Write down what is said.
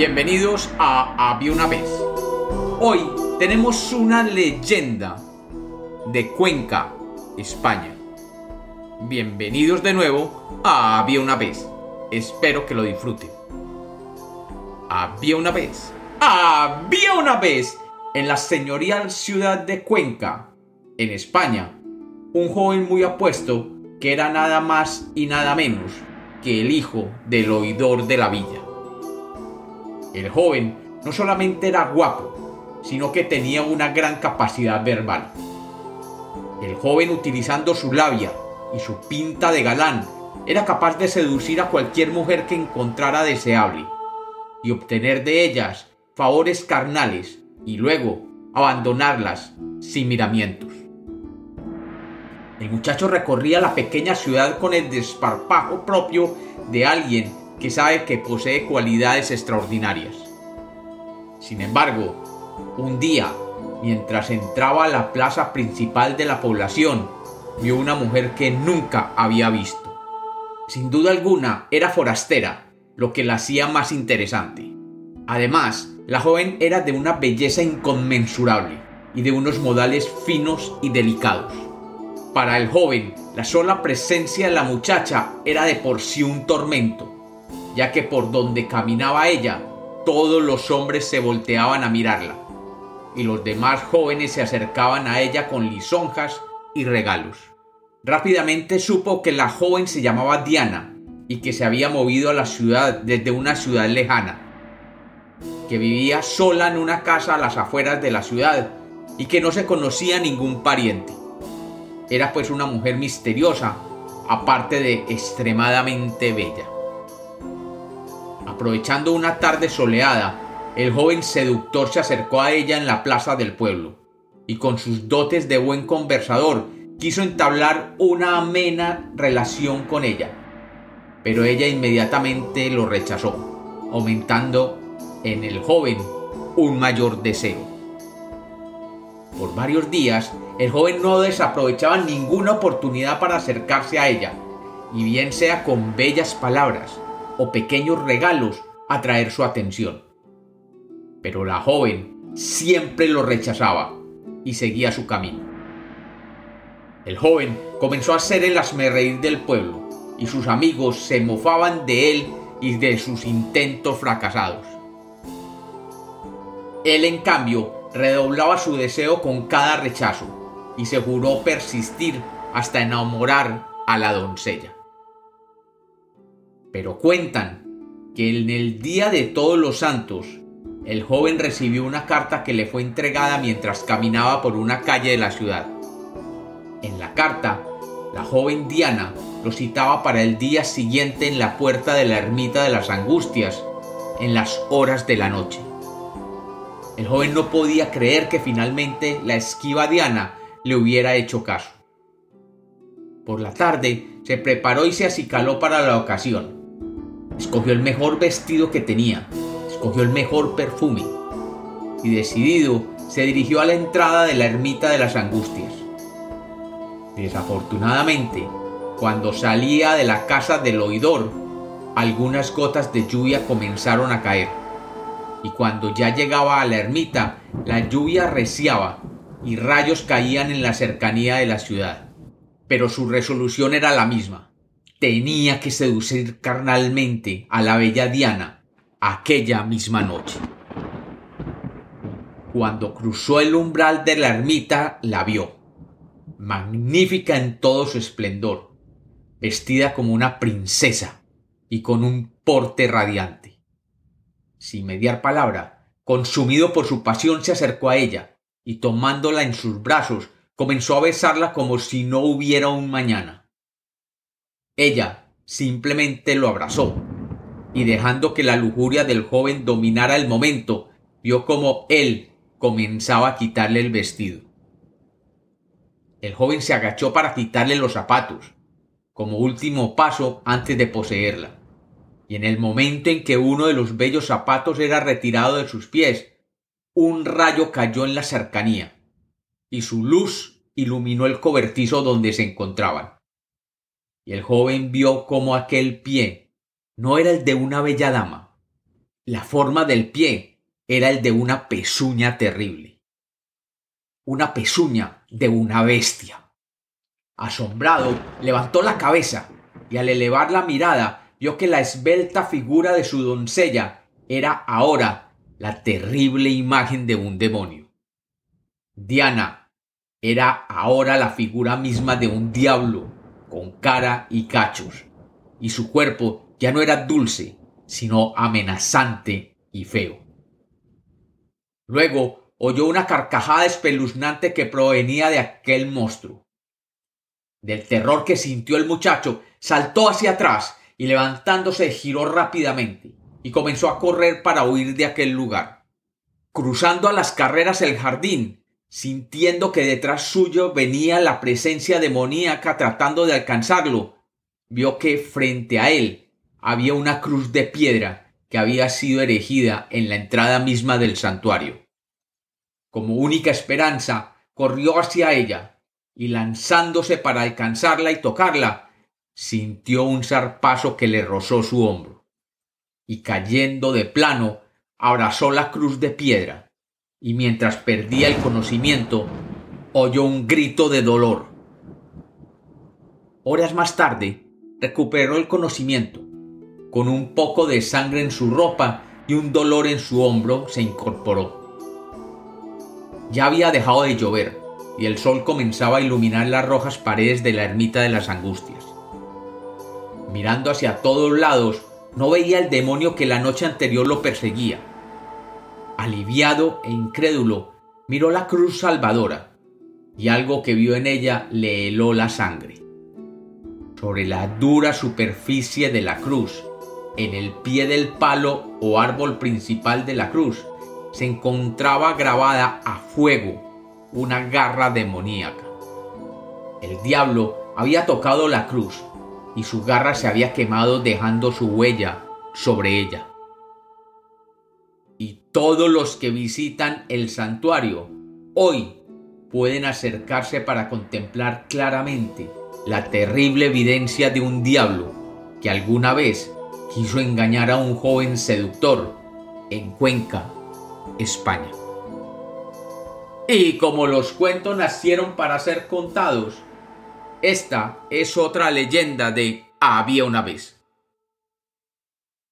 Bienvenidos a Había una vez. Hoy tenemos una leyenda de Cuenca, España. Bienvenidos de nuevo a Había una vez. Espero que lo disfruten. Había una vez. Había una vez en la señorial ciudad de Cuenca, en España, un joven muy apuesto que era nada más y nada menos que el hijo del oidor de la villa. El joven no solamente era guapo, sino que tenía una gran capacidad verbal. El joven utilizando su labia y su pinta de galán era capaz de seducir a cualquier mujer que encontrara deseable y obtener de ellas favores carnales y luego abandonarlas sin miramientos. El muchacho recorría la pequeña ciudad con el desparpajo propio de alguien que sabe que posee cualidades extraordinarias. Sin embargo, un día, mientras entraba a la plaza principal de la población, vio una mujer que nunca había visto. Sin duda alguna, era forastera, lo que la hacía más interesante. Además, la joven era de una belleza inconmensurable y de unos modales finos y delicados. Para el joven, la sola presencia de la muchacha era de por sí un tormento, ya que por donde caminaba ella, todos los hombres se volteaban a mirarla, y los demás jóvenes se acercaban a ella con lisonjas y regalos. Rápidamente supo que la joven se llamaba Diana y que se había movido a la ciudad desde una ciudad lejana, que vivía sola en una casa a las afueras de la ciudad y que no se conocía ningún pariente. Era pues una mujer misteriosa, aparte de extremadamente bella. Aprovechando una tarde soleada, el joven seductor se acercó a ella en la plaza del pueblo, y con sus dotes de buen conversador quiso entablar una amena relación con ella. Pero ella inmediatamente lo rechazó, aumentando en el joven un mayor deseo. Por varios días, el joven no desaprovechaba ninguna oportunidad para acercarse a ella, y bien sea con bellas palabras, o pequeños regalos atraer su atención. Pero la joven siempre lo rechazaba y seguía su camino. El joven comenzó a ser el asmerreír del pueblo y sus amigos se mofaban de él y de sus intentos fracasados. Él, en cambio, redoblaba su deseo con cada rechazo y se juró persistir hasta enamorar a la doncella. Pero cuentan que en el día de todos los santos, el joven recibió una carta que le fue entregada mientras caminaba por una calle de la ciudad. En la carta, la joven Diana lo citaba para el día siguiente en la puerta de la ermita de las Angustias, en las horas de la noche. El joven no podía creer que finalmente la esquiva Diana le hubiera hecho caso. Por la tarde se preparó y se acicaló para la ocasión. Escogió el mejor vestido que tenía, escogió el mejor perfume y decidido se dirigió a la entrada de la ermita de las angustias. Desafortunadamente, cuando salía de la casa del oidor, algunas gotas de lluvia comenzaron a caer. Y cuando ya llegaba a la ermita, la lluvia reciaba y rayos caían en la cercanía de la ciudad. Pero su resolución era la misma tenía que seducir carnalmente a la bella Diana aquella misma noche. Cuando cruzó el umbral de la ermita, la vio, magnífica en todo su esplendor, vestida como una princesa y con un porte radiante. Sin mediar palabra, consumido por su pasión, se acercó a ella y tomándola en sus brazos, comenzó a besarla como si no hubiera un mañana. Ella simplemente lo abrazó, y dejando que la lujuria del joven dominara el momento, vio como él comenzaba a quitarle el vestido. El joven se agachó para quitarle los zapatos, como último paso antes de poseerla, y en el momento en que uno de los bellos zapatos era retirado de sus pies, un rayo cayó en la cercanía, y su luz iluminó el cobertizo donde se encontraban y el joven vio como aquel pie no era el de una bella dama. La forma del pie era el de una pezuña terrible. Una pezuña de una bestia. Asombrado, levantó la cabeza y al elevar la mirada vio que la esbelta figura de su doncella era ahora la terrible imagen de un demonio. Diana era ahora la figura misma de un diablo, con cara y cachos, y su cuerpo ya no era dulce, sino amenazante y feo. Luego oyó una carcajada espeluznante que provenía de aquel monstruo. Del terror que sintió el muchacho, saltó hacia atrás y levantándose giró rápidamente y comenzó a correr para huir de aquel lugar. Cruzando a las carreras el jardín, sintiendo que detrás suyo venía la presencia demoníaca tratando de alcanzarlo, vio que frente a él había una cruz de piedra que había sido erigida en la entrada misma del santuario. Como única esperanza, corrió hacia ella, y lanzándose para alcanzarla y tocarla, sintió un zarpazo que le rozó su hombro, y cayendo de plano, abrazó la cruz de piedra, y mientras perdía el conocimiento, oyó un grito de dolor. Horas más tarde, recuperó el conocimiento. Con un poco de sangre en su ropa y un dolor en su hombro, se incorporó. Ya había dejado de llover y el sol comenzaba a iluminar las rojas paredes de la ermita de las angustias. Mirando hacia todos lados, no veía el demonio que la noche anterior lo perseguía. Aliviado e incrédulo, miró la cruz salvadora, y algo que vio en ella le heló la sangre. Sobre la dura superficie de la cruz, en el pie del palo o árbol principal de la cruz, se encontraba grabada a fuego una garra demoníaca. El diablo había tocado la cruz y su garra se había quemado dejando su huella sobre ella. Todos los que visitan el santuario hoy pueden acercarse para contemplar claramente la terrible evidencia de un diablo que alguna vez quiso engañar a un joven seductor en Cuenca, España. Y como los cuentos nacieron para ser contados, esta es otra leyenda de Había una vez.